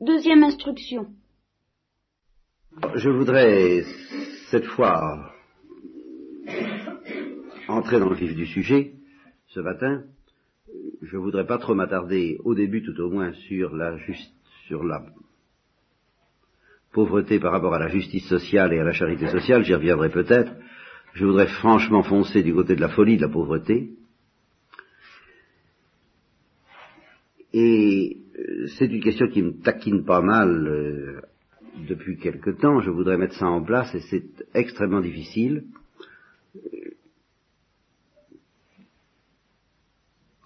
Deuxième instruction. Je voudrais cette fois entrer dans le vif du sujet ce matin. Je ne voudrais pas trop m'attarder au début tout au moins sur la, sur la pauvreté par rapport à la justice sociale et à la charité sociale, j'y reviendrai peut-être. Je voudrais franchement foncer du côté de la folie de la pauvreté. Et c'est une question qui me taquine pas mal euh, depuis quelque temps. Je voudrais mettre ça en place et c'est extrêmement difficile.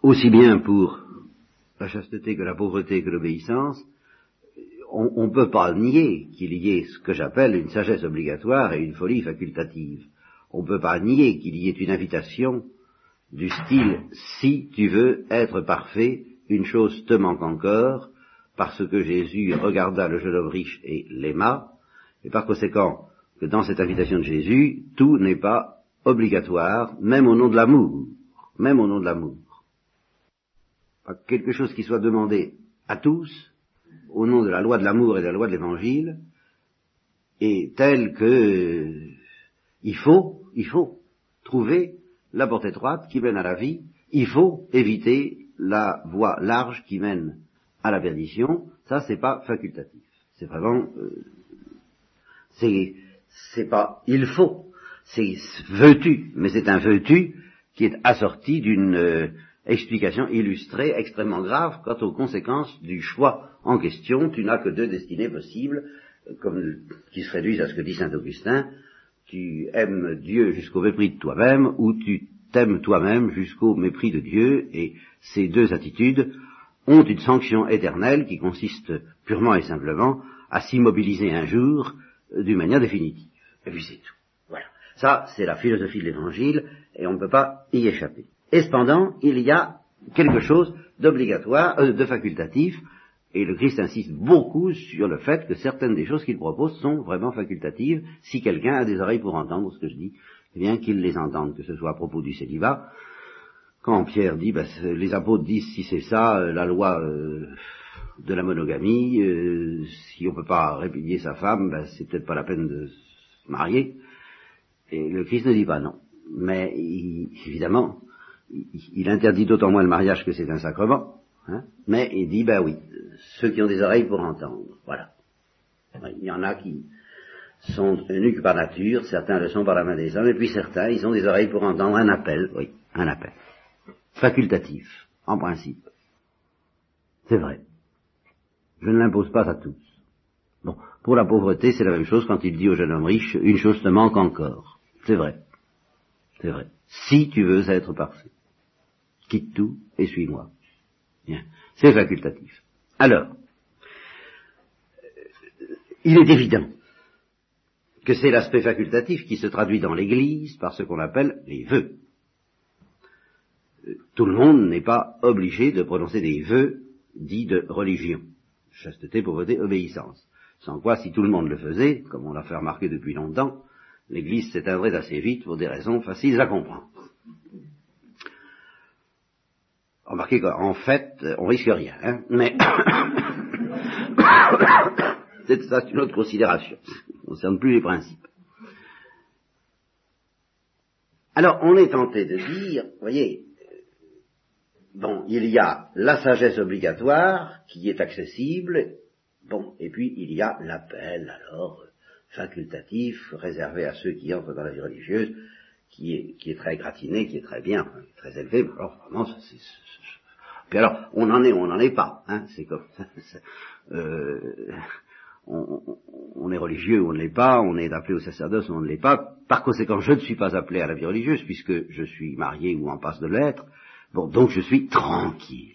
Aussi bien pour la chasteté que la pauvreté que l'obéissance, on ne peut pas nier qu'il y ait ce que j'appelle une sagesse obligatoire et une folie facultative. On ne peut pas nier qu'il y ait une invitation du style si tu veux être parfait, une chose te manque encore, parce que Jésus regarda le jeune homme riche et l'aima, et par conséquent que dans cette invitation de Jésus, tout n'est pas obligatoire, même au nom de l'amour, même au nom de l'amour. Quelque chose qui soit demandé à tous, au nom de la loi de l'amour et de la loi de l'évangile, est tel que il faut, il faut trouver la porte étroite qui mène à la vie, il faut éviter la voie large qui mène à la perdition, ça c'est pas facultatif. C'est vraiment, euh, c'est, pas il faut, c'est veux-tu, mais c'est un veux-tu qui est assorti d'une euh, explication illustrée extrêmement grave quant aux conséquences du choix en question. Tu n'as que deux destinées possibles, euh, comme qui se réduisent à ce que dit saint Augustin. Tu aimes Dieu jusqu'au mépris de toi-même, ou tu t'aimes toi-même jusqu'au mépris de Dieu, et ces deux attitudes ont une sanction éternelle qui consiste purement et simplement à s'immobiliser un jour d'une manière définitive. Et puis c'est tout. Voilà. Ça, c'est la philosophie de l'évangile, et on ne peut pas y échapper. Et cependant, il y a quelque chose d'obligatoire, euh, de facultatif, et le Christ insiste beaucoup sur le fait que certaines des choses qu'il propose sont vraiment facultatives. Si quelqu'un a des oreilles pour entendre ce que je dis, eh bien qu'il les entende, que ce soit à propos du célibat, quand Pierre dit, ben, les apôtres disent si c'est ça, euh, la loi euh, de la monogamie, euh, si on ne peut pas répudier sa femme, ben, c'est peut-être pas la peine de se marier. Et le Christ ne dit pas non. Mais évidemment, il, interdit d'autant moins le mariage que c'est un sacrement. Hein, mais il dit, ben oui, ceux qui ont des oreilles pour entendre. Voilà. Il y en a qui sont nus par nature, certains le sont par la main des hommes, et puis certains, ils ont des oreilles pour entendre un appel, oui, un appel facultatif, en principe. C'est vrai. Je ne l'impose pas à tous. Bon, pour la pauvreté, c'est la même chose quand il dit au jeune homme riche, une chose te manque encore. C'est vrai. C'est vrai. Si tu veux être parfait, quitte tout et suis-moi. Bien. C'est facultatif. Alors, il est évident que c'est l'aspect facultatif qui se traduit dans l'Église par ce qu'on appelle les vœux tout le monde n'est pas obligé de prononcer des vœux dits de religion. Chasteté, pauvreté, obéissance. Sans quoi, si tout le monde le faisait, comme on l'a fait remarquer depuis longtemps, l'Église s'éteindrait assez vite pour des raisons faciles à comprendre. Remarquez qu'en fait, on risque rien, hein, mais c'est ça, une autre considération. Concerne plus les principes. Alors, on est tenté de dire, voyez, Bon, il y a la sagesse obligatoire qui est accessible, bon, et puis il y a l'appel alors facultatif réservé à ceux qui entrent dans la vie religieuse, qui est, très gratiné, qui est très bien, très élevé. Alors vraiment, c'est, puis alors, on en est on n'en est pas, hein, c'est comme. Euh, on, est religieux ou on ne l'est pas, on est appelé au sacerdoce ou on ne l'est pas. Par conséquent, je ne suis pas appelé à la vie religieuse puisque je suis marié ou en passe de l'être. Bon, donc je suis tranquille.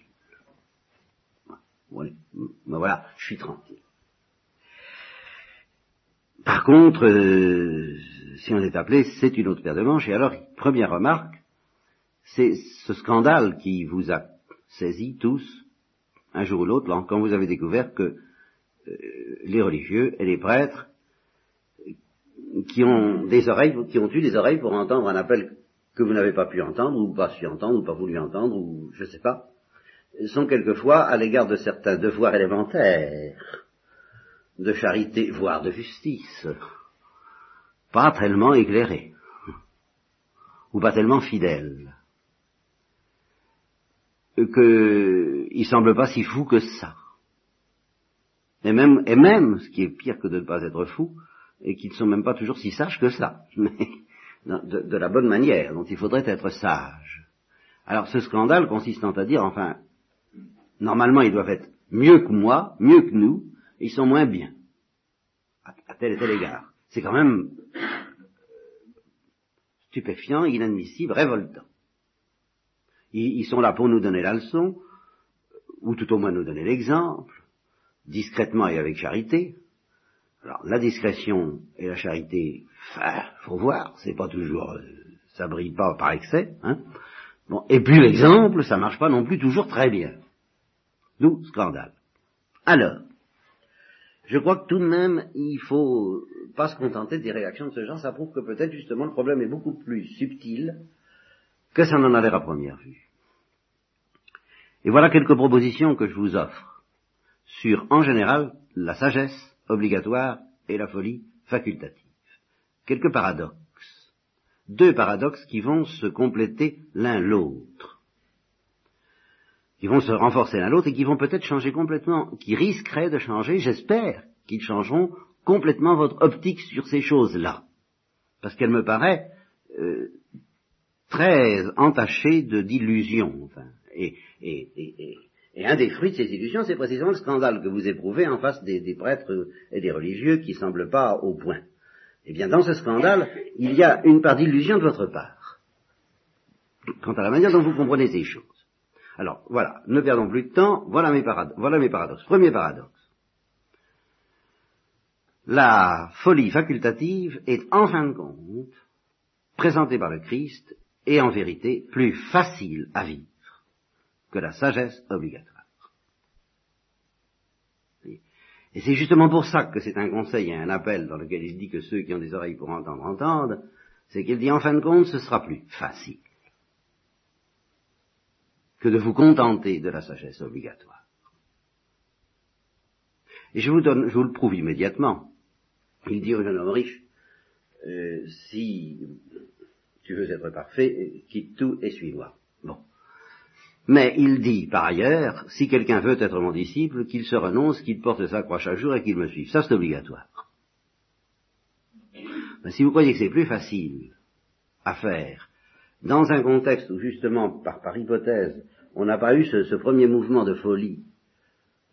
Ben voilà, je suis tranquille. Par contre, euh, si on est appelé, c'est une autre paire de manches. Et alors, première remarque, c'est ce scandale qui vous a saisi tous, un jour ou l'autre, quand vous avez découvert que les religieux et les prêtres qui ont des oreilles, qui ont eu des oreilles pour entendre un appel que vous n'avez pas pu entendre, ou pas su entendre, ou pas voulu entendre, ou je ne sais pas, sont quelquefois, à l'égard de certains devoirs élémentaires de charité, voire de justice, pas tellement éclairé, ou pas tellement fidèle, qu'il semble pas si fou que ça. Et même, et même, ce qui est pire que de ne pas être fou, et qu'ils ne sont même pas toujours si sages que ça, mais de, la bonne manière dont il faudrait être sage. Alors ce scandale consistant à dire, enfin, normalement ils doivent être mieux que moi, mieux que nous, ils sont moins bien, à, tel et tel égard. C'est quand même stupéfiant, inadmissible, révoltant. Ils sont là pour nous donner la leçon, ou tout au moins nous donner l'exemple, discrètement et avec charité. Alors la discrétion et la charité, enfin, faut voir, c'est pas toujours, euh, ça brille pas par excès, hein. Bon, et puis l'exemple, ça marche pas non plus toujours très bien. D'où scandale. Alors, je crois que tout de même, il faut pas se contenter des réactions de ce genre, ça prouve que peut-être justement le problème est beaucoup plus subtil que ça n'en a l'air à première vue. Et voilà quelques propositions que je vous offre sur, en général, la sagesse obligatoire et la folie facultative. Quelques paradoxes. Deux paradoxes qui vont se compléter l'un l'autre. Qui vont se renforcer l'un l'autre et qui vont peut-être changer complètement, qui risqueraient de changer, j'espère, qu'ils changeront complètement votre optique sur ces choses-là. Parce qu'elle me paraît euh, très entachée de d'illusions. Enfin, et, et, et, et, un des fruits de ces illusions, c'est précisément le scandale que vous éprouvez en face des, prêtres et des religieux qui semblent pas au point. Eh bien, dans ce scandale, il y a une part d'illusion de votre part, quant à la manière dont vous comprenez ces choses. Alors, voilà, ne perdons plus de temps, voilà mes paradoxes. Premier paradoxe. La folie facultative est, en fin de compte, présentée par le Christ, et en vérité plus facile à vivre que la sagesse obligatoire. Et c'est justement pour ça que c'est un conseil et un appel dans lequel il dit que ceux qui ont des oreilles pour entendre entendent, c'est qu'il dit en fin de compte ce sera plus facile que de vous contenter de la sagesse obligatoire. Et je vous donne, je vous le prouve immédiatement. Il dit au jeune homme riche, euh, si tu veux être parfait, quitte tout et suis-moi. Mais il dit, par ailleurs, si quelqu'un veut être mon disciple, qu'il se renonce, qu'il porte sa croix chaque jour et qu'il me suive. Ça, c'est obligatoire. Mais si vous croyez que c'est plus facile à faire, dans un contexte où justement, par, hypothèse, on n'a pas eu ce, ce, premier mouvement de folie,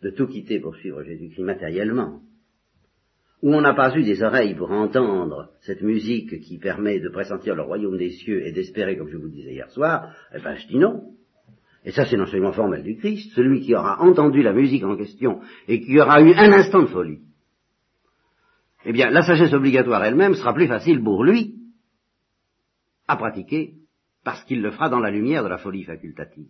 de tout quitter pour suivre Jésus-Christ matériellement, où on n'a pas eu des oreilles pour entendre cette musique qui permet de pressentir le royaume des cieux et d'espérer, comme je vous le disais hier soir, eh ben je dis non. Et ça, c'est l'enseignement formel du Christ, celui qui aura entendu la musique en question et qui aura eu un instant de folie. Eh bien, la sagesse obligatoire elle-même sera plus facile pour lui à pratiquer parce qu'il le fera dans la lumière de la folie facultative.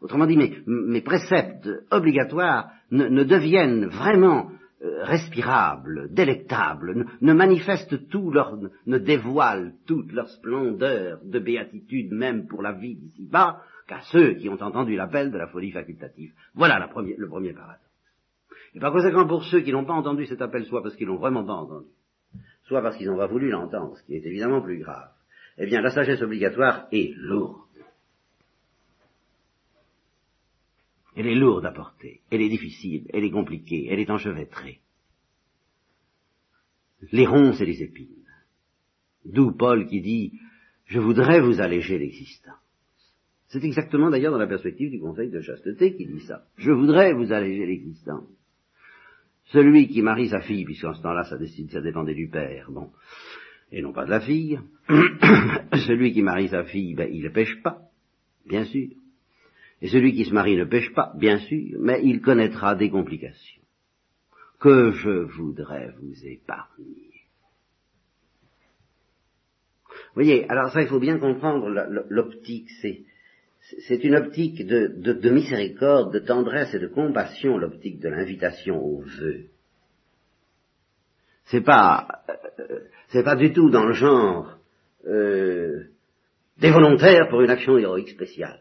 Autrement dit, mes, mes préceptes obligatoires ne, ne deviennent vraiment euh, respirables, délectables, ne, ne, manifestent tout leur, ne dévoilent toute leur splendeur de béatitude même pour la vie d'ici-bas, qu'à ceux qui ont entendu l'appel de la folie facultative. Voilà le premier paradoxe. Et par conséquent, pour ceux qui n'ont pas entendu cet appel, soit parce qu'ils l'ont vraiment pas entendu, soit parce qu'ils n'ont pas voulu l'entendre, ce qui est évidemment plus grave, eh bien, la sagesse obligatoire est lourde. Elle est lourde à porter, elle est difficile, elle est compliquée, elle est enchevêtrée. Les ronces et les épines. D'où Paul qui dit, je voudrais vous alléger l'existence. C'est exactement d'ailleurs dans la perspective du Conseil de chasteté qui dit ça. Je voudrais vous alléger l'existence. Celui qui marie sa fille, puisqu'en ce temps-là ça, décide, ça dépendait du père, bon, et non pas de la fille, celui qui marie sa fille, ben, il ne pêche pas, bien sûr. Et celui qui se marie ne pêche pas, bien sûr, mais il connaîtra des complications que je voudrais vous épargner. Vous voyez, alors ça, il faut bien comprendre l'optique, c'est, c'est une optique de, de, de, miséricorde, de tendresse et de compassion, l'optique de l'invitation au vœu. C'est pas, euh, c'est pas du tout dans le genre euh, des volontaires pour une action héroïque spéciale.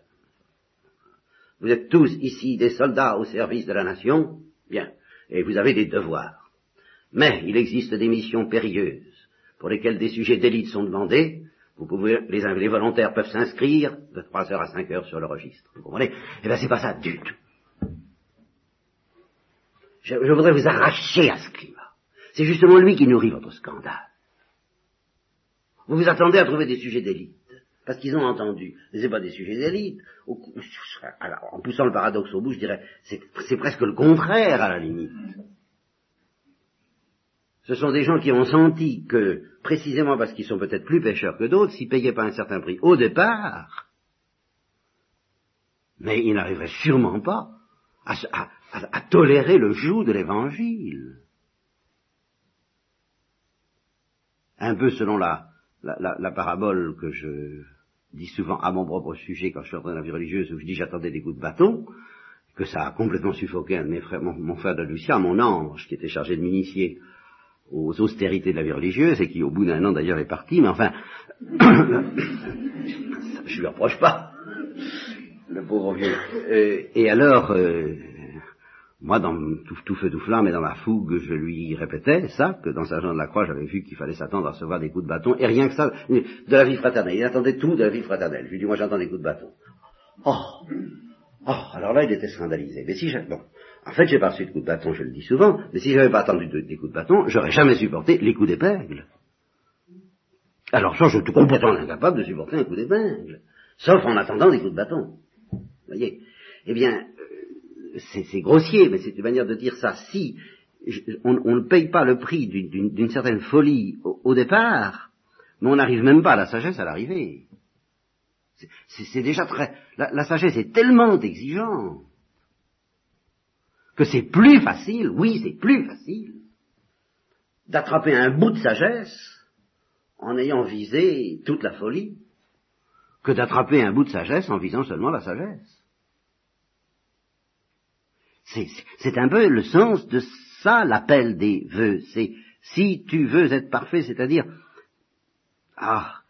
Vous êtes tous ici des soldats au service de la nation, bien, et vous avez des devoirs. Mais il existe des missions périlleuses pour lesquelles des sujets d'élite sont demandés. Vous pouvez, les, volontaires peuvent s'inscrire de 3 heures à 5 heures sur le registre. Vous comprenez? Eh bien, c'est pas ça du tout. Je, je voudrais vous arracher à ce climat. C'est justement lui qui nourrit votre scandale. Vous vous attendez à trouver des sujets d'élite parce qu'ils ont entendu. Mais c'est pas des sujets d'élite. En poussant le paradoxe au bout, je dirais, c'est presque le contraire à la limite. Ce sont des gens qui ont senti que, précisément parce qu'ils sont peut-être plus pêcheurs que d'autres, s'ils payaient pas un certain prix au départ, mais ils n'arriveraient sûrement pas à, tolérer le joug de l'évangile. Un peu selon la, parabole que je dis souvent à mon propre sujet quand je suis entré dans la vie religieuse, où je dis j'attendais des coups de bâton, que ça a complètement suffoqué un de mes frères, mon, frère de Lucien, mon ange, qui était chargé de m'initier aux austérités de la vie religieuse, et qui au bout d'un an d'ailleurs est parti, mais enfin, je lui reproche pas, le pauvre vieux. Euh, et alors, euh, moi, dans tout, feu, tout flamme et dans la fougue, je lui répétais ça, que dans Saint-Jean de la Croix, j'avais vu qu'il fallait s'attendre à recevoir des coups de bâton, et rien que ça, de la vie fraternelle. Il attendait tout de la vie fraternelle. Je lui dis, moi j'entends des coups de bâton. Oh Oh, alors là, il était scandalisé. Mais si bon, en fait, j'ai pas reçu de coups de bâton, je le dis souvent, mais si j'avais pas attendu des coups de bâton, j'aurais jamais supporté les coups d'épingle. Alors je suis complètement incapable de supporter un coup d'épingle, sauf en attendant des coups de bâton. Vous voyez Eh bien, c'est grossier, mais c'est une manière de dire ça. Si on, ne paye pas le prix d'une certaine folie au, départ, mais on n'arrive même pas à la sagesse à l'arrivée. C'est déjà très... La, sagesse est tellement exigeante que c'est plus facile, oui, c'est plus facile, d'attraper un bout de sagesse en ayant visé toute la folie, que d'attraper un bout de sagesse en visant seulement la sagesse. C'est un peu le sens de ça, l'appel des vœux. C'est si tu veux être parfait, c'est-à-dire, ah,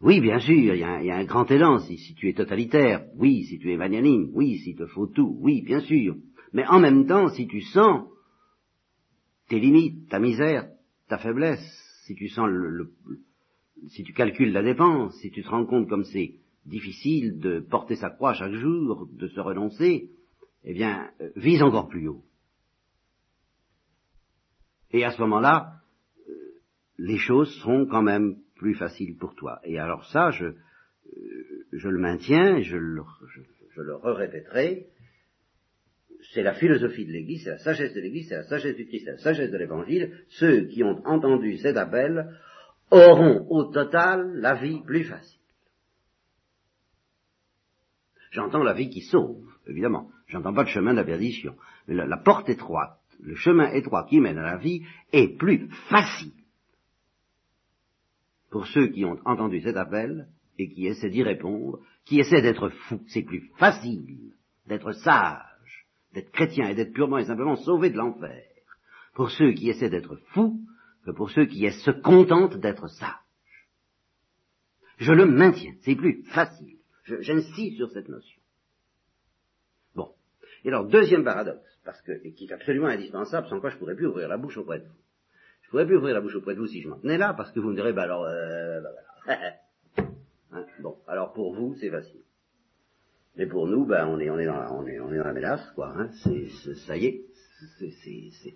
oui, bien sûr, il y, a, un grand élan si, tu es totalitaire, oui, si tu es magnanime, oui, s'il te faut tout, oui, bien sûr. Mais en même temps, si tu sens tes limites, ta misère, ta faiblesse, si tu sens le si tu calcules la dépense, si tu te rends compte comme c'est difficile de porter sa croix chaque jour, de se renoncer, eh bien, euh, vise encore plus haut. Et à ce moment-là, euh, les choses seront quand même plus faciles pour toi. Et alors ça, je, euh, je le maintiens, je le, je, le répéterai c'est la philosophie de l'Église, c'est la sagesse de l'Église, c'est la sagesse du Christ, c'est la sagesse de l'Évangile. Ceux qui ont entendu cet appel auront au total la vie plus facile. J'entends la vie qui sauve, évidemment. J'entends pas le chemin de la perdition. Mais la, porte étroite, le chemin étroit qui mène à la vie est plus facile pour ceux qui ont entendu cet appel et qui essaient d'y répondre, qui essaient d'être fous. C'est plus facile d'être sage, d'être chrétien et d'être purement et simplement sauvé de l'enfer pour ceux qui essaient d'être fous que pour ceux qui se contentent d'être sages. Je le maintiens, c'est plus facile. J'insiste sur cette notion. Et alors, deuxième paradoxe, parce que, et qui est absolument indispensable, sans quoi je ne pourrais plus ouvrir la bouche auprès de vous. Je ne pourrais plus ouvrir la bouche auprès de vous si je m'en tenais là, parce que vous me direz, bah alors, euh, bah, hein, bon, alors pour vous, c'est facile. Mais pour nous, ben, on est, on est dans la, on est, on est dans la mélasse, quoi. Hein. C'est, ça y est, c'est,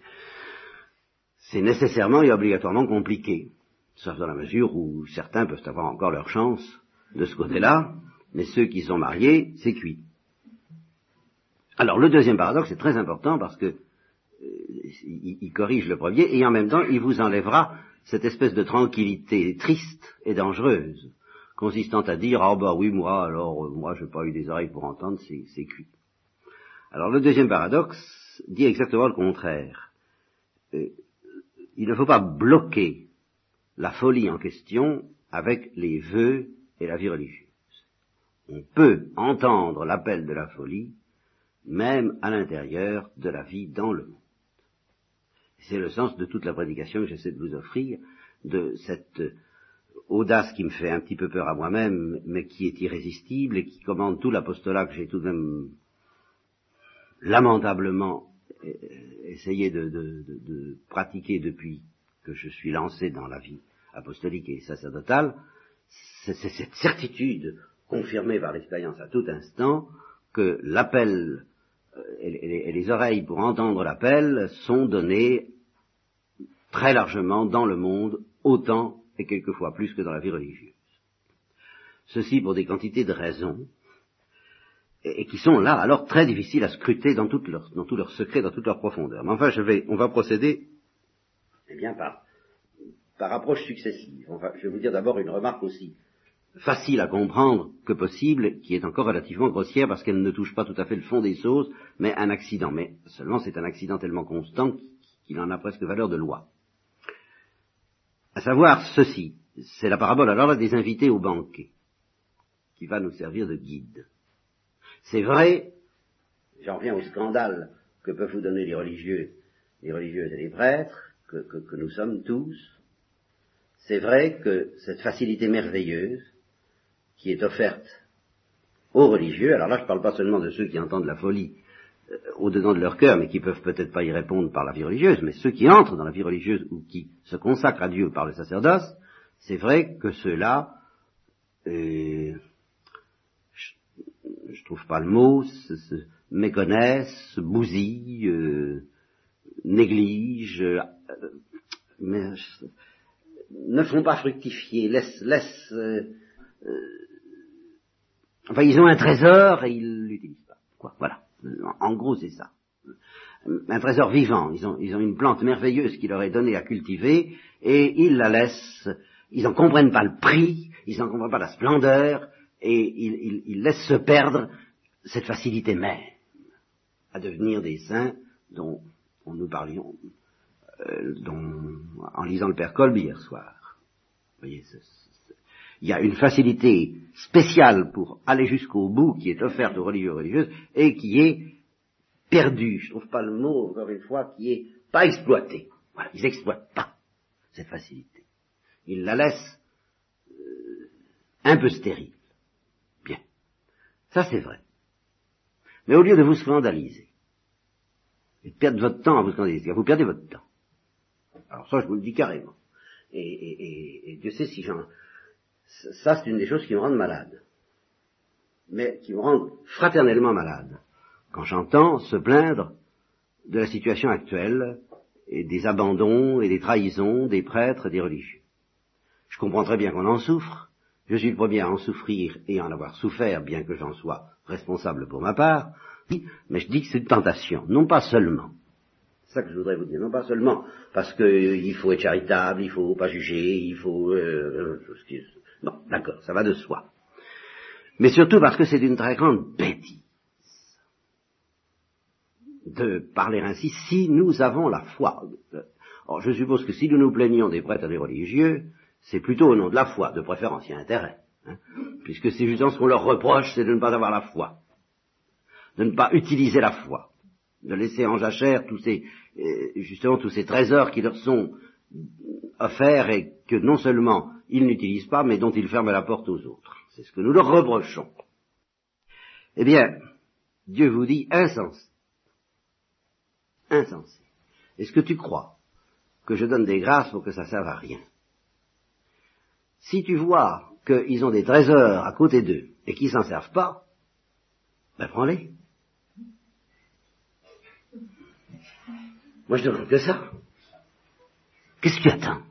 c'est nécessairement et obligatoirement compliqué. Sauf dans la mesure où certains peuvent avoir encore leur chance de ce côté-là, mais ceux qui sont mariés, c'est cuit. Alors le deuxième paradoxe est très important parce que euh, il, corrige le premier et en même temps il vous enlèvera cette espèce de tranquillité triste et dangereuse consistant à dire ah bah oui moi alors euh, moi j'ai pas eu des oreilles pour entendre c'est cuit. Alors le deuxième paradoxe dit exactement le contraire. Euh, il ne faut pas bloquer la folie en question avec les vœux et la vie religieuse. On peut entendre l'appel de la folie même à l'intérieur de la vie dans le monde. C'est le sens de toute la prédication que j'essaie de vous offrir, de cette audace qui me fait un petit peu peur à moi-même, mais qui est irrésistible et qui commande tout l'apostolat que j'ai tout de même lamentablement essayé de, pratiquer depuis que je suis lancé dans la vie apostolique et sacerdotale, c'est cette certitude confirmée par l'expérience à tout instant que l'appel euh, et, les oreilles pour entendre l'appel sont données très largement dans le monde, autant et quelquefois plus que dans la vie religieuse. Ceci pour des quantités de raisons, et, qui sont là alors très difficiles à scruter dans, tout leur, dans tout leur secret, dans toute leur profondeur. Mais enfin, je vais, on va procéder, eh bien, par, par approche successive. Je vais vous dire d'abord une remarque aussi facile à comprendre que possible, qui est encore relativement grossière parce qu'elle ne touche pas tout à fait le fond des choses, mais un accident. Mais seulement c'est un accident tellement constant qu'il en a presque valeur de loi. À savoir ceci, c'est la parabole alors là des invités au banquet, qui va nous servir de guide. C'est vrai, j'en reviens au scandale que peuvent vous donner les religieux, les religieuses et les prêtres, que, que nous sommes tous. C'est vrai que cette facilité merveilleuse qui est offerte aux religieux, alors là je ne parle pas seulement de ceux qui entendent la folie au-dedans de leur cœur, mais qui peuvent peut-être pas y répondre par la vie religieuse, mais ceux qui entrent dans la vie religieuse ou qui se consacrent à Dieu par le sacerdoce, c'est vrai que ceux-là, euh, je, trouve pas le mot, se, méconnaissent, bousillent, euh, négligent, euh, mais, ne font pas fructifier, laissent, laissent Enfin, ils ont un trésor et ils l'utilisent pas. Quoi, voilà. En gros, c'est ça. Un trésor vivant. Ils ont, ils ont une plante merveilleuse qui leur est donnée à cultiver et ils la laissent. Ils n'en comprennent pas le prix, ils n'en comprennent pas la splendeur et ils, ils, laissent se perdre cette facilité même à devenir des saints dont, nous parlions euh, dont, en lisant le Père Kolb hier soir. Vous voyez, il y a une facilité spéciale pour aller jusqu'au bout qui est offerte aux religieux religieuses et qui est perdue, je trouve pas le mot encore une fois, qui est pas exploitée. Voilà, ils n'exploitent pas cette facilité. Ils la laissent euh, un peu stérile. Bien. Ça c'est vrai. Mais au lieu de vous scandaliser, et de perdre votre temps à vous scandaliser, vous perdez votre temps. Alors ça je vous le dis carrément. Et, et, et Dieu sait si j'en ça, c'est une des choses qui me rendent malade. Mais qui me rendent fraternellement malade. Quand j'entends se plaindre de la situation actuelle et des abandons et des trahisons des prêtres et des religieux. Je comprends très bien qu'on en souffre. Je suis le premier à en souffrir et en avoir souffert, bien que j'en sois responsable pour ma part. Mais je dis que c'est une tentation, non pas seulement. C'est ça que je voudrais vous dire, non pas seulement parce qu'il faut être charitable, il faut pas juger, il faut euh, euh Bon, d'accord, ça va de soi. Mais surtout parce que c'est une très grande bêtise de parler ainsi si nous avons la foi. Or, je suppose que si nous nous plaignons des prêtres et des religieux, c'est plutôt au nom de la foi, de préférence, il y a intérêt. Hein, puisque c'est justement ce qu'on leur reproche, c'est de ne pas avoir la foi, de ne pas utiliser la foi, de laisser en jachère tous ces, euh, justement tous ces trésors qui leur sont offerts et que non seulement ils n'utilisent pas, mais dont ils ferment la porte aux autres. C'est ce que nous leur reprochons. Eh bien, Dieu vous dit insensé. Insensé. Est-ce que tu crois que je donne des grâces pour que ça serve à rien? Si tu vois qu'ils ont des trésors à côté d'eux et qu'ils s'en servent pas, ben prends-les. Moi je demande que ça. Qu'est-ce que tu attends?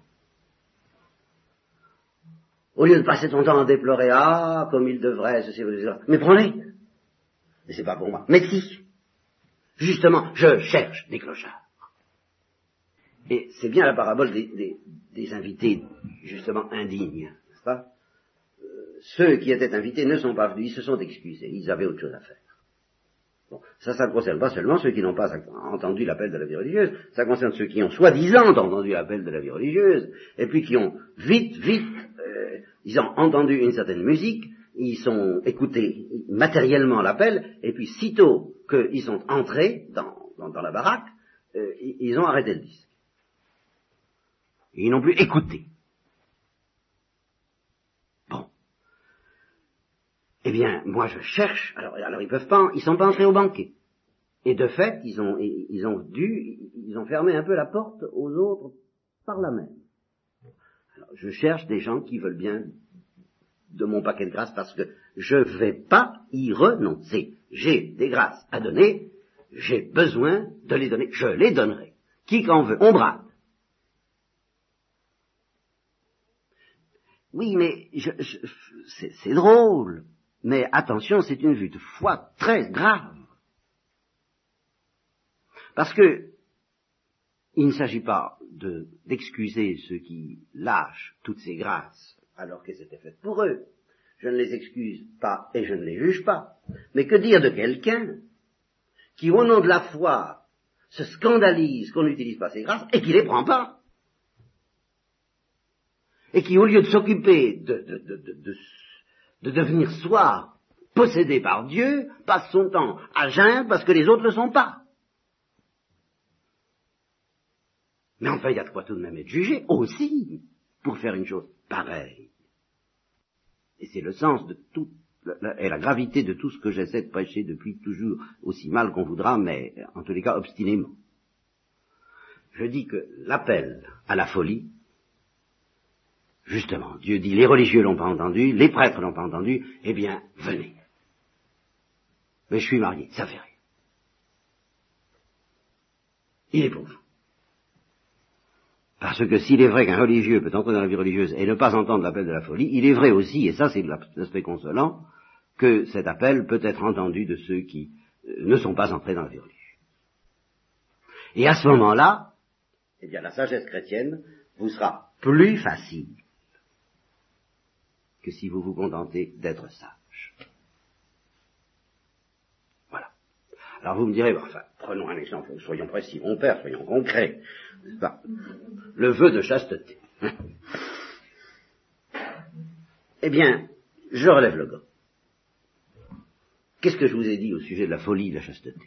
Au lieu de passer ton temps à déplorer, ah, comme il devrait, ceci, cela. Mais prends-les. Mais c'est pas pour moi. Mais si. Justement, je cherche des clochards. Et c'est bien la parabole des, invités, justement, indignes, n'est-ce pas? Euh, Ceux qui étaient invités ne sont pas venus, ils se sont excusés, ils avaient autre chose à faire. Bon, ça, ça ne concerne pas seulement ceux qui n'ont pas entendu l'appel de la vie religieuse, ça concerne ceux qui ont soi-disant entendu l'appel de la vie religieuse, et puis qui ont vite, vite, euh, ils ont entendu une certaine musique, ils sont écoutés matériellement l'appel, et puis sitôt qu'ils sont entrés dans, dans, la baraque, euh, ils ont arrêté le disque. Ils n'ont plus écouté. Eh bien, moi je cherche, alors, alors ils peuvent pas, ils sont pas entrés au banquet. Et de fait, ils ont, ils ont dû, ils ont fermé un peu la porte aux autres par la même. Alors, je cherche des gens qui veulent bien de mon paquet de grâce parce que je ne vais pas y renoncer. J'ai des grâces à donner, j'ai besoin de les donner, je les donnerai. Qui qu'en veut, on brade. Oui, mais c'est drôle. Mais attention, c'est une vue de foi très grave. Parce que il ne s'agit pas d'excuser ceux qui lâchent toutes ces grâces alors qu'elles étaient faites pour eux. Je ne les excuse pas et je ne les juge pas. Mais que dire de quelqu'un qui, au nom de la foi, se scandalise qu'on n'utilise pas ces grâces et qui les prend pas? Et qui, au lieu de s'occuper de, de, devenir soi possédé par Dieu, passe son temps à geindre parce que les autres ne le sont pas. Mais enfin, il y a de quoi tout de même être jugé aussi pour faire une chose pareille. Et c'est le sens de tout, et la gravité de tout ce que j'essaie de prêcher depuis toujours, aussi mal qu'on voudra, mais en tous les cas obstinément. Je dis que l'appel à la folie, justement, Dieu dit les religieux l'ont pas entendu, les prêtres l'ont pas entendu, eh bien, venez. Mais je suis marié, ça fait rien. Il est pour vous. Parce que s'il est vrai qu'un religieux peut entrer dans la vie religieuse et ne pas entendre l'appel de la folie, il est vrai aussi, et ça c'est l'aspect consolant, que cet appel peut être entendu de ceux qui euh, ne sont pas entrés dans la vie religieuse. Et à ce moment-là, eh bien la sagesse chrétienne vous sera plus facile que si vous vous contentez d'être sage. Voilà. Alors vous me direz, enfin, prenons un exemple, soyons précis, mon père, soyons concrets. Le vœu de chasteté. eh bien, je relève le gant. Qu'est-ce que je vous ai dit au sujet de la folie de la chasteté?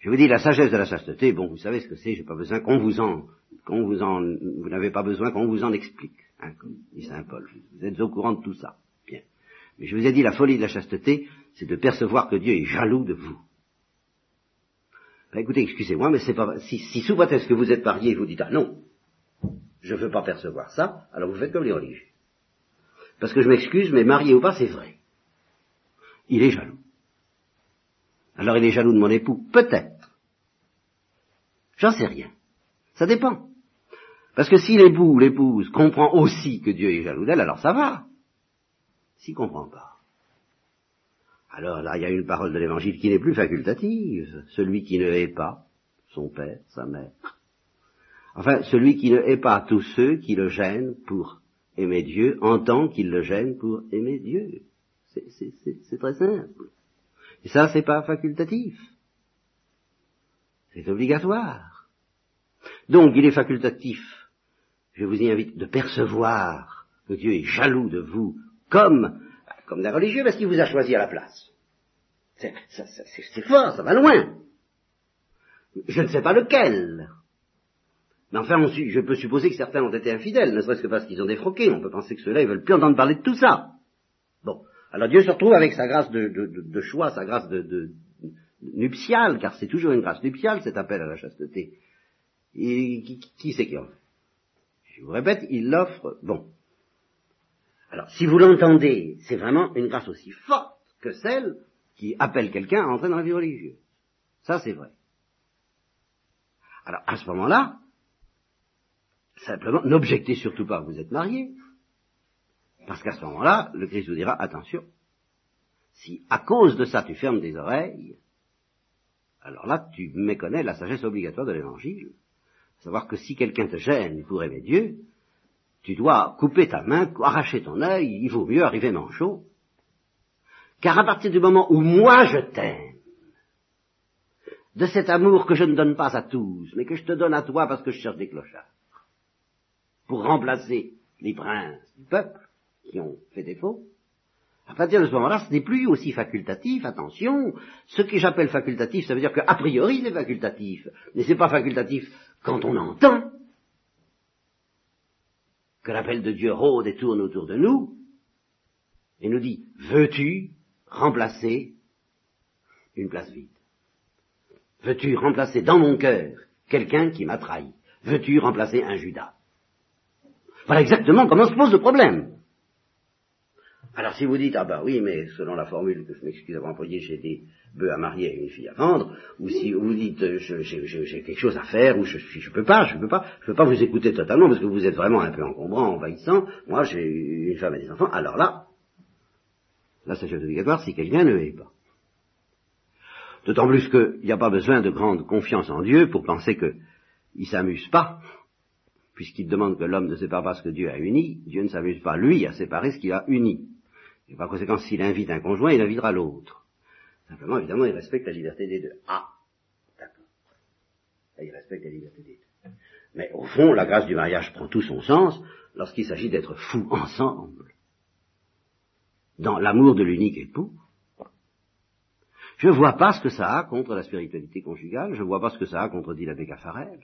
Je vous dis la sagesse de la chasteté, bon, vous savez ce que c'est, j'ai pas besoin qu'on vous en, qu'on vous en, vous n'avez pas besoin qu'on vous en explique, dit Saint Paul. Vous êtes au courant de tout ça. Bien. Mais je vous ai dit la folie de la chasteté, c'est de percevoir que Dieu est jaloux de vous. Ben, écoutez, excusez-moi, mais c'est pas, si, si sous est-ce que vous êtes marié, vous dites, ah non, je ne veux pas percevoir ça, alors vous faites comme les religieux. Parce que je m'excuse, mais marié ou pas, c'est vrai. Il est jaloux. Alors il est jaloux de mon époux, peut-être. J'en sais rien. Ça dépend. Parce que si l'époux ou l'épouse comprend aussi que Dieu est jaloux d'elle, alors ça va. S'il comprend pas, alors là, il y a une parole de l'évangile qui n'est plus facultative. Celui qui ne hait pas son père, sa mère. Enfin, celui qui ne hait pas tous ceux qui le gênent pour aimer Dieu, entend qu'il le gêne pour aimer Dieu. C'est très simple. Et ça, c'est pas facultatif. C'est obligatoire. Donc, il est facultatif. Je vous y invite de percevoir que Dieu est jaloux de vous comme comme des religieux, parce qu'il vous a choisi à la place. C'est fort, ça va loin. Je ne sais pas lequel. Mais enfin, je peux supposer que certains ont été infidèles, ne serait-ce que parce qu'ils ont défroqué. On peut penser que ceux-là, ils veulent plus entendre parler de tout ça. Bon. Alors Dieu se retrouve avec sa grâce de, choix, sa grâce de, nuptiale, car c'est toujours une grâce nuptiale, cet appel à la chasteté. Et qui, qui c'est qui en Je vous répète, il l'offre, bon, alors, si vous l'entendez, c'est vraiment une grâce aussi forte que celle qui appelle quelqu'un à entrer dans la vie religieuse. Ça, c'est vrai. Alors, à ce moment-là, simplement, n'objectez surtout pas vous êtes marié, parce qu'à ce moment-là, le Christ vous dira, attention, si à cause de ça tu fermes des oreilles, alors là, tu méconnais la sagesse obligatoire de l'Évangile. Savoir que si quelqu'un te gêne pour aimer Dieu, tu dois couper ta main, arracher ton œil, il vaut mieux arriver manchot. Car à partir du moment où moi je t'aime, de cet amour que je ne donne pas à tous, mais que je te donne à toi parce que je cherche des clochards, pour remplacer les princes du peuple qui ont fait défaut, à partir de ce moment-là, ce n'est plus aussi facultatif, attention, ce que j'appelle facultatif, ça veut dire qu'a priori c'est facultatif, mais c'est pas facultatif quand on entend, que l'appel de Dieu rôde et tourne autour de nous, et nous dit, veux-tu remplacer une place vide? Veux-tu remplacer dans mon cœur quelqu'un qui m'a trahi? Veux-tu remplacer un Judas? Voilà exactement comment se pose le problème. Alors si vous dites, ah ben oui, mais selon la formule que je m'excuse d'avoir employée, j'ai des bœufs à marier et une fille à vendre, ou si vous dites, j'ai quelque chose à faire, ou je suis, je peux pas, je peux pas, je peux pas vous écouter totalement parce que vous êtes vraiment un peu encombrant, envahissant, moi j'ai une femme et des enfants, alors là, la sagesse obligatoire, si quelqu'un ne l'est pas. D'autant plus qu'il n'y a pas besoin de grande confiance en Dieu pour penser qu'il ne s'amuse pas, puisqu'il demande que l'homme ne sépare pas ce que Dieu a uni, Dieu ne s'amuse pas, lui, à séparer ce qu'il a uni. Et par conséquent, s'il invite un conjoint, il invitera l'autre. Simplement, évidemment, il respecte la liberté des deux. Ah, d'accord. Il respecte la liberté des deux. Mais au fond, la grâce du mariage prend tout son sens lorsqu'il s'agit d'être fous ensemble. Dans l'amour de l'unique époux, je ne vois pas ce que ça a contre la spiritualité conjugale, je ne vois pas ce que ça a contre, dit l'abbé Caffarel,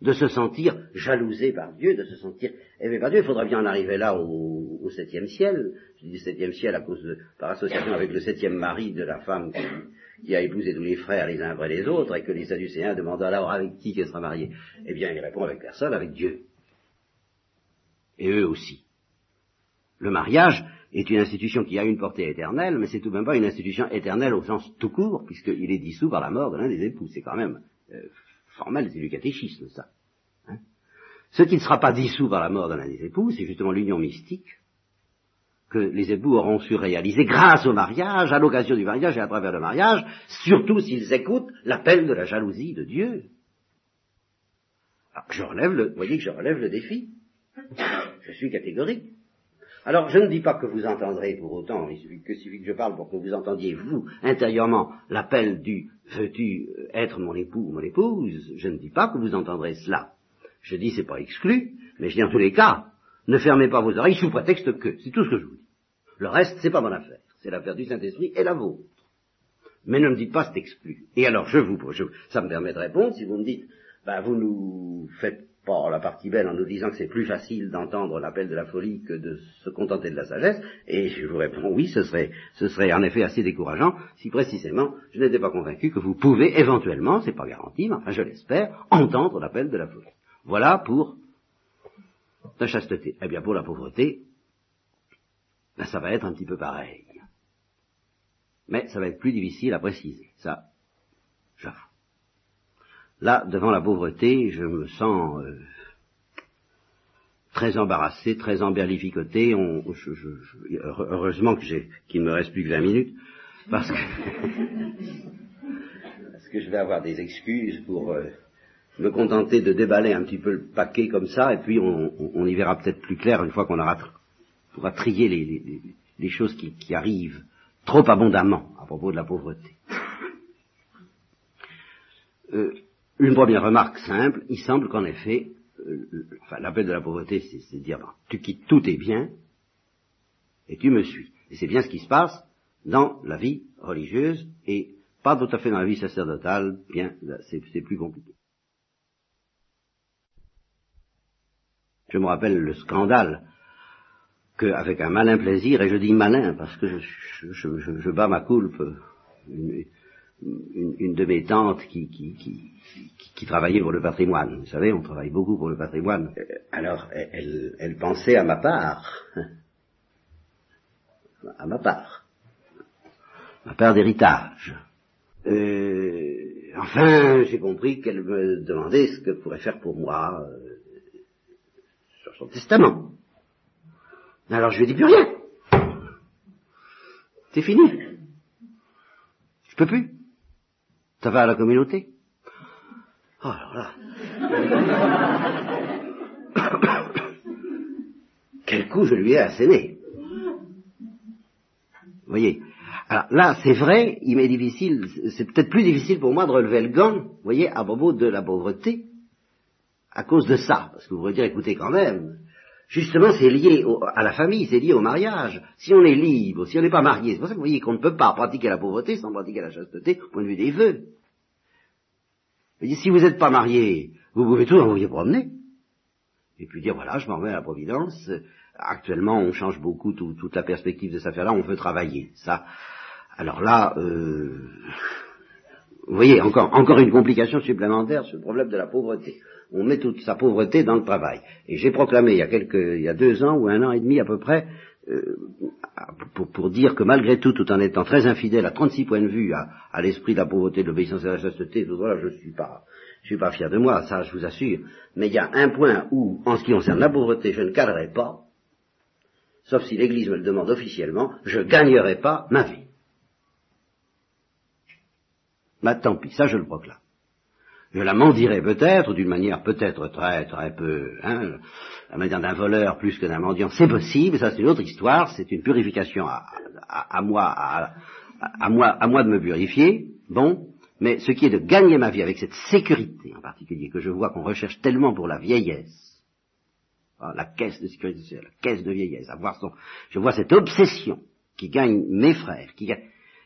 de se sentir jalousé par Dieu, de se sentir aimé par Dieu. Il faudra bien en arriver là au, septième ciel. Je dis septième ciel à cause de, par association avec le septième mari de la femme qui, a épousé tous les frères les uns après les autres, et que les Sadducéens demandent alors avec qui qu'elle sera mariée. Eh bien, il répond avec personne, avec Dieu. Et eux aussi. Le mariage est une institution qui a une portée éternelle, mais c'est tout de même pas une institution éternelle au sens tout court, puisqu'il est dissous par la mort de l'un des époux. C'est quand même euh, formel, c'est du catéchisme, ça. Hein. Ce qui ne sera pas dissous par la mort de l'un des époux, c'est justement l'union mystique que les époux auront su réaliser grâce au mariage, à l'occasion du mariage et à travers le mariage, surtout s'ils écoutent l'appel de la jalousie de Dieu. Alors, je relève le, vous voyez que je relève le défi. Je suis catégorique. Alors, je ne dis pas que vous entendrez pour autant, il suffit que, suffit que je parle pour que vous entendiez, vous, intérieurement, l'appel du veux-tu être mon époux ou mon épouse, je ne dis pas que vous entendrez cela. Je dis c'est pas exclu, mais je dis en tous les cas, ne fermez pas vos oreilles sous prétexte que, c'est tout ce que je vous dis. Le reste, c'est pas mon affaire. C'est l'affaire du Saint-Esprit et la vôtre. Mais ne me dites pas c'est exclu. Et alors, je vous, ça me permet de répondre si vous me dites, ben, vous nous faites pas la partie belle en nous disant que c'est plus facile d'entendre l'appel de la folie que de se contenter de la sagesse, et je vous réponds oui, ce serait, ce serait en effet assez décourageant si précisément je n'étais pas convaincu que vous pouvez éventuellement, c'est pas garanti, mais enfin je l'espère, entendre l'appel de la folie. Voilà pour la chasteté. Eh bien pour la pauvreté, ben, ça va être un petit peu pareil. Mais ça va être plus difficile à préciser, ça. Là, devant la pauvreté, je me sens euh, très embarrassé, très emberlificoté. heureusement qu'il ne me reste plus que 20 minutes, parce que, parce que je vais avoir des excuses pour euh, me contenter de déballer un petit peu le paquet comme ça, et puis on, y verra peut-être plus clair une fois qu'on aura pourra trier les, choses qui, qui arrivent trop abondamment à propos de la pauvreté. Euh, une première remarque simple, il semble qu'en effet, euh, l'appel de la pauvreté, c'est de dire, tu quittes tous tes biens et tu me suis. Et c'est bien ce qui se passe dans la vie religieuse et pas tout à fait dans la vie sacerdotale, bien, c'est plus compliqué. Je me rappelle le scandale qu'avec un malin plaisir, et je dis malin parce que je, bats ma coulpe, une, de mes tantes qui, qui, travaillait pour le patrimoine. Vous savez, on travaille beaucoup pour le patrimoine. Euh, alors, elle, elle pensait à ma part. À ma part. Ma part d'héritage. Euh, enfin, j'ai compris qu'elle me demandait ce que pourrait faire pour moi euh, sur son testament. Alors je lui ai dit plus rien. C'est fini. Je peux plus. Ça va à la communauté? Oh, alors là. Quel coup je lui ai asséné. Vous voyez Alors là, c'est vrai, il m'est difficile, c'est peut-être plus difficile pour moi de relever le gant, vous voyez, à propos de la pauvreté, à cause de ça. Parce que vous pourrez dire, écoutez quand même, Justement, c'est lié à la famille, c'est lié au mariage. Si on est libre, si on n'est pas marié, c'est pour ça que vous voyez qu'on ne peut pas pratiquer la pauvreté sans pratiquer la chasteté au point de vue des vœux si vous n'êtes pas marié, vous pouvez toujours vous y promener. Et puis dire, voilà, je m'en remets à la Providence. Actuellement, on change beaucoup toute la perspective de cette affaire-là, on veut travailler. Ça, alors là, euh, vous voyez, encore, encore une complication supplémentaire sur le problème de la pauvreté. On met toute sa pauvreté dans le travail. Et j'ai proclamé il y a quelques, il y a deux ans ou un an et demi à peu près, euh, pour, dire que malgré tout, tout en étant très infidèle à 36 points de vue à, l'esprit de la pauvreté, de l'obéissance et de la chasteté, je suis suis pas fier de moi, ça je vous assure. Mais il y a un point où, en ce qui concerne la pauvreté, je ne calerai pas, sauf si l'Église me le demande officiellement, je gagnerai pas ma vie. Bah tant pis, ça je le proclame. Je la mendirai peut-être, d'une manière peut-être très très peu, hein, la manière d'un voleur plus que d'un mendiant, c'est possible, ça c'est une autre histoire, c'est une purification à, à, moi, à, moi, à moi de me purifier, bon, mais ce qui est de gagner ma vie avec cette sécurité en particulier que je vois qu'on recherche tellement pour la vieillesse, ah, la caisse de sécurité sociale, la caisse de vieillesse, avoir son, je vois cette obsession qui gagne mes frères, qui gagne,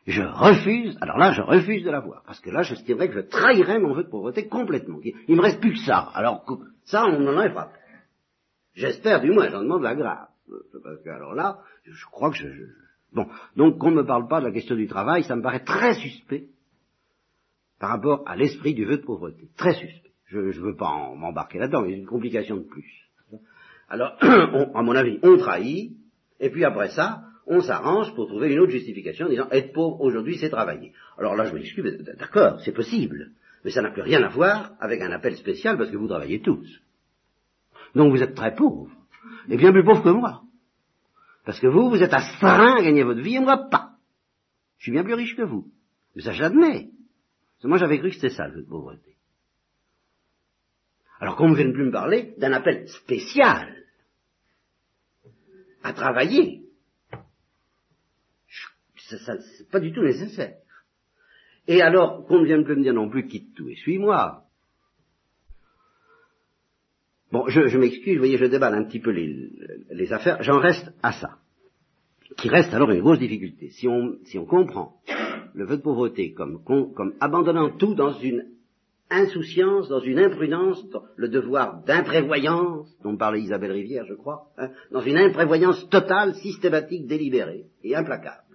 je refuse, alors là, je refuse de l'avoir, parce que là, je vrai que je trahirais mon vœu de pauvreté complètement. Il me reste plus que ça. Alors, ça, on n'en est pas. J'espère, du moins, j'en demande la grâce. Parce que, alors là, je crois que je, Bon, donc qu'on ne me parle pas de la question du travail, ça me paraît très suspect par rapport à l'esprit du vœu de pauvreté. Très suspect. Je ne veux pas m'embarquer là-dedans, mais une complication de plus. Alors, à mon avis, on trahit, et puis après ça, on s'arrange pour trouver une autre justification en disant être pauvre aujourd'hui c'est travailler. Alors là je m'excuse, d'accord, c'est possible, mais ça n'a plus rien à voir avec un appel spécial parce que vous travaillez tous. Donc vous êtes très pauvres, et bien plus pauvres que moi. Parce que vous, vous êtes astreint à gagner votre vie et moi pas. Je suis bien plus riche que vous. Mais ça j'admets. Moi j'avais cru que c'était ça le pauvreté. Alors qu'on ne vienne plus me parler d'un appel spécial à travailler c'est pas du tout nécessaire. Et alors, qu'on ne vienne plus me dire non plus, quitte tout et suis-moi. Bon, je, m'excuse, vous voyez, je déballe un petit peu les, affaires, j'en reste à ça. Qui reste alors une grosse difficulté. Si on, si on comprend le vœu de pauvreté comme, comme abandonnant tout dans une insouciance, dans une imprudence, dans le devoir d'imprévoyance, dont parlait Isabelle Rivière, je crois, hein, dans une imprévoyance totale, systématique, délibérée et implacable.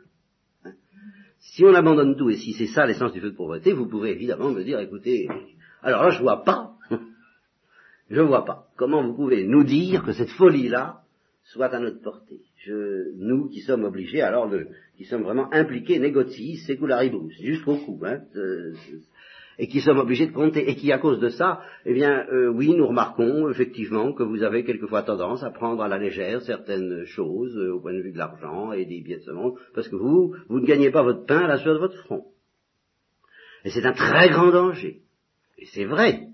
Si on abandonne tout, et si c'est ça l'essence du feu de pauvreté, vous pouvez évidemment me dire, écoutez, alors là je vois pas, je vois pas. Comment vous pouvez nous dire que cette folie-là soit à notre portée? Je, nous qui sommes obligés, alors de, qui sommes vraiment impliqués, négociés, sécularibus, jusqu'au cou, hein, et qui sommes obligés de compter, et qui à cause de ça, eh bien, euh, oui, nous remarquons effectivement que vous avez quelquefois tendance à prendre à la légère certaines choses euh, au point de vue de l'argent et des billets de ce monde, parce que vous, vous ne gagnez pas votre pain à la sueur de votre front. Et c'est un très grand danger. Et c'est vrai.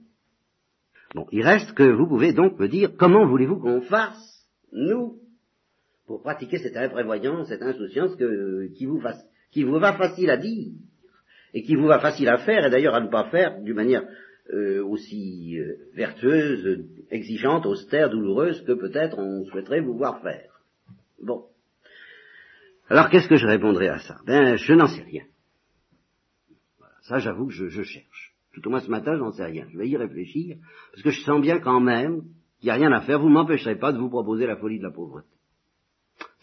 Bon, il reste que vous pouvez donc me dire comment voulez-vous qu'on fasse, nous, pour pratiquer cette imprévoyance, cette insouciance que, qui, vous fasse, qui vous va facile à dire et qui vous va facile à faire, et d'ailleurs à ne pas faire d'une manière euh, aussi euh, vertueuse, exigeante, austère, douloureuse que peut-être on souhaiterait vous voir faire. Bon. Alors qu'est-ce que je répondrai à ça? Ben, je n'en sais rien. Voilà, ça j'avoue que je, cherche. Tout au moins ce matin, je n'en sais rien. Je vais y réfléchir, parce que je sens bien quand même qu'il n'y a rien à faire. Vous ne m'empêcherez pas de vous proposer la folie de la pauvreté.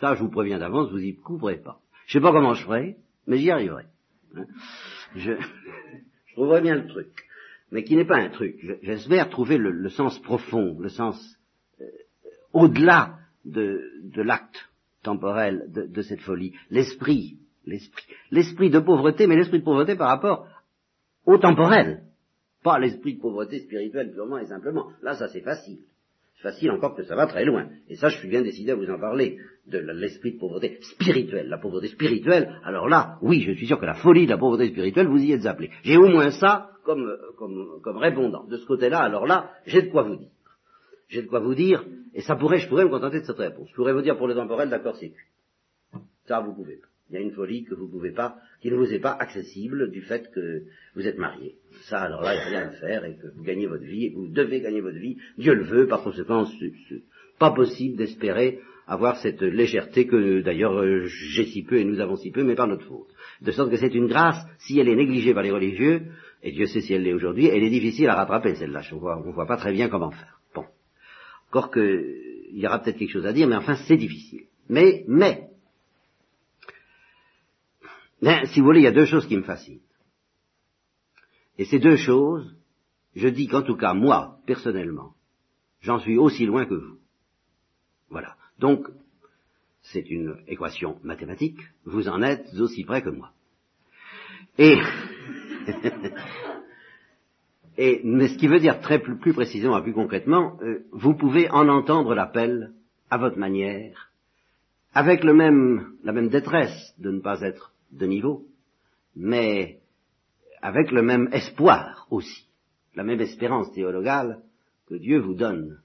Ça, je vous préviens d'avance, vous y couvrez pas. Je sais pas comment je ferai, mais j'y arriverai. Hein je, je trouverai bien le truc, mais qui n'est pas un truc. J'espère trouver le, sens profond, le sens euh, au-delà de, l'acte temporel de, de, cette folie, l'esprit, l'esprit, l'esprit de pauvreté, mais l'esprit de pauvreté par rapport au temporel, pas l'esprit de pauvreté spirituelle purement et simplement. Là, ça c'est facile. Facile encore que ça va très loin. Et ça, je suis bien décidé à vous en parler, de l'esprit de pauvreté spirituelle. La pauvreté spirituelle, alors là, oui, je suis sûr que la folie de la pauvreté spirituelle, vous y êtes appelé. J'ai au moins ça comme, comme, comme répondant. De ce côté-là, alors là, j'ai de quoi vous dire. J'ai de quoi vous dire, et ça pourrait, je pourrais me contenter de cette réponse. Je pourrais vous dire pour le temporel, d'accord, c'est Ça, vous pouvez. Il y a une folie que vous pouvez pas, qui ne vous est pas accessible du fait que vous êtes marié. Ça, alors là, il n'y a rien à faire et que vous gagnez votre vie et que vous devez gagner votre vie. Dieu le veut, par conséquent, c'est pas possible d'espérer avoir cette légèreté que d'ailleurs euh, j'ai si peu et nous avons si peu, mais par notre faute. De sorte que c'est une grâce, si elle est négligée par les religieux, et Dieu sait si elle l'est aujourd'hui, elle est difficile à rattraper celle-là. On voit, on voit pas très bien comment faire. Bon. Encore que, il y aura peut-être quelque chose à dire, mais enfin c'est difficile. Mais, mais, si vous voulez, il y a deux choses qui me fascinent. Et ces deux choses, je dis qu'en tout cas, moi, personnellement, j'en suis aussi loin que vous. Voilà. Donc, c'est une équation mathématique, vous en êtes aussi près que moi. Et, et mais ce qui veut dire très plus, précisément, plus concrètement, euh, vous pouvez en entendre l'appel à votre manière, avec le même, la même détresse de ne pas être de niveau, mais avec le même espoir aussi, la même espérance théologale que Dieu vous donne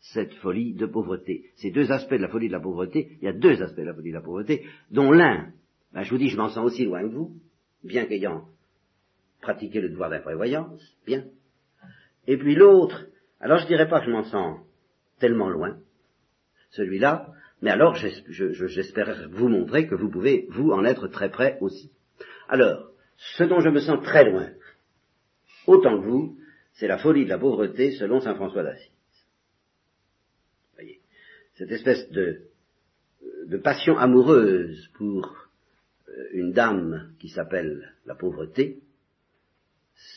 cette folie de pauvreté. Ces deux aspects de la folie de la pauvreté, il y a deux aspects de la folie de la pauvreté, dont l'un, ben, je vous dis, je m'en sens aussi loin que vous, bien qu'ayant pratiqué le devoir d'imprévoyance, bien. Et puis l'autre, alors je dirais pas que je m'en sens tellement loin, celui-là, mais alors j'espère vous montrer que vous pouvez, vous, en être très près aussi. Alors, ce dont je me sens très loin, autant que vous, c'est la folie de la pauvreté selon saint François d'Assise. Voyez, cette espèce de, passion amoureuse pour euh, une dame qui s'appelle la pauvreté,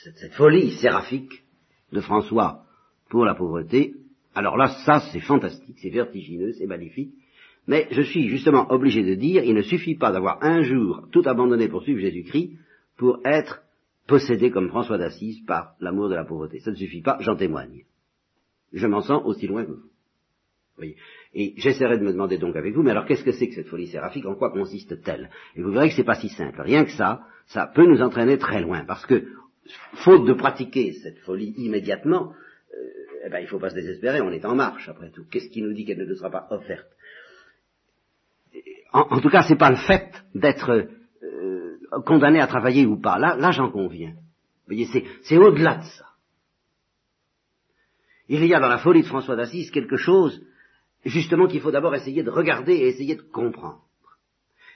cette, cette, folie séraphique de François pour la pauvreté, alors là, ça c'est fantastique, c'est vertigineux, c'est magnifique, mais je suis justement obligé de dire, il ne suffit pas d'avoir un jour tout abandonné pour suivre Jésus-Christ pour être possédé comme François d'Assise par l'amour de la pauvreté. Ça ne suffit pas, j'en témoigne. Je m'en sens aussi loin que vous. Et j'essaierai de me demander donc avec vous, mais alors qu'est-ce que c'est que cette folie séraphique? En quoi consiste-t-elle? Et vous verrez que c'est pas si simple. Rien que ça, ça peut nous entraîner très loin, parce que faute de pratiquer cette folie immédiatement, euh, eh ben, il ne faut pas se désespérer, on est en marche après tout. Qu'est-ce qui nous dit qu'elle ne nous sera pas offerte? En, tout cas, c'est pas le fait d'être euh, condamné à travailler ou pas. Là, là j'en conviens. Vous voyez, c'est au-delà de ça. Il y a dans la folie de François d'Assise quelque chose, justement, qu'il faut d'abord essayer de regarder et essayer de comprendre.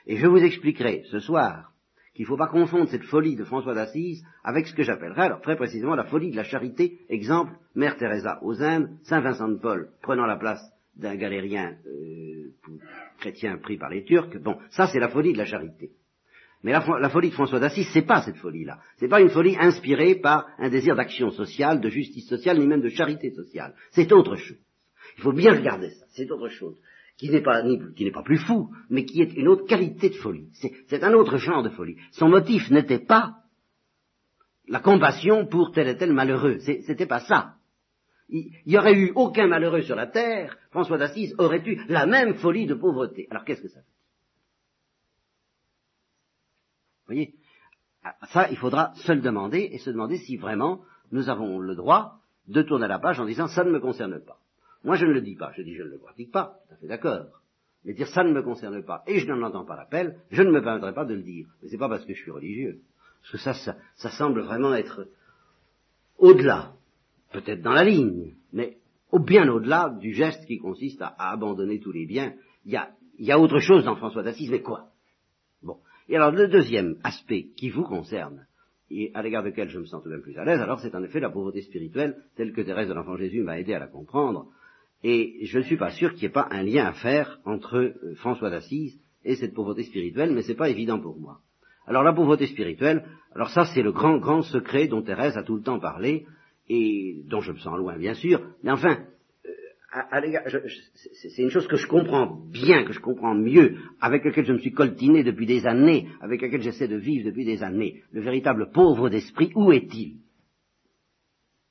Et je vous expliquerai ce soir qu'il ne faut pas confondre cette folie de François d'Assise avec ce que j'appellerais, alors très précisément, la folie de la charité, exemple, Mère Teresa aux Indes, Saint Vincent de Paul prenant la place d'un galérien euh, chrétien pris par les Turcs. Bon, ça c'est la folie de la charité. Mais la, folie de François d'Assise, c'est pas cette folie-là. C'est pas une folie inspirée par un désir d'action sociale, de justice sociale, ni même de charité sociale. C'est autre chose. Il faut bien regarder ça. C'est autre chose. Qui n'est pas, qui n'est pas plus fou, mais qui est une autre qualité de folie. C'est un autre genre de folie. Son motif n'était pas la compassion pour tel et tel malheureux. C'était pas ça il n'y aurait eu aucun malheureux sur la terre, François d'Assise aurait eu la même folie de pauvreté. Alors qu'est-ce que ça veut Vous voyez Ça, il faudra se le demander et se demander si vraiment nous avons le droit de tourner la page en disant ça ne me concerne pas. Moi, je ne le dis pas, je dis je ne le pratique pas, tout à fait d'accord. Mais dire ça ne me concerne pas et je n'en entends pas l'appel, je ne me permettrai pas de le dire. Mais c'est pas parce que je suis religieux. Parce que ça, ça, ça semble vraiment être au-delà peut-être dans la ligne, mais au bien au-delà du geste qui consiste à, abandonner tous les biens. Il y a, autre chose dans François d'Assise, mais quoi? Bon. Et alors le deuxième aspect qui vous concerne, et à l'égard duquel je me sens tout de même plus à l'aise, alors c'est en effet la pauvreté spirituelle, telle que Thérèse de l'Enfant Jésus m'a aidé à la comprendre, et je ne suis pas sûr qu'il n'y ait pas un lien à faire entre euh, François d'Assise et cette pauvreté spirituelle, mais c'est pas évident pour moi. Alors la pauvreté spirituelle, alors ça c'est le grand grand secret dont Thérèse a tout le temps parlé, et dont je me sens loin, bien sûr, mais enfin, euh, c'est une chose que je comprends bien, que je comprends mieux, avec laquelle je me suis coltiné depuis des années, avec laquelle j'essaie de vivre depuis des années. Le véritable pauvre d'esprit, où est-il?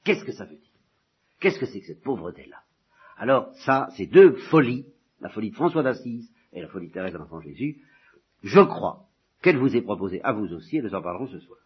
Qu'est-ce que ça veut dire? Qu'est-ce que c'est que cette pauvreté-là? Alors, ça, c'est deux folies, la folie de François d'Assise et la folie de Thérèse de l'Enfant Jésus. Je crois qu'elle vous est proposée à vous aussi, et nous en parlerons ce soir.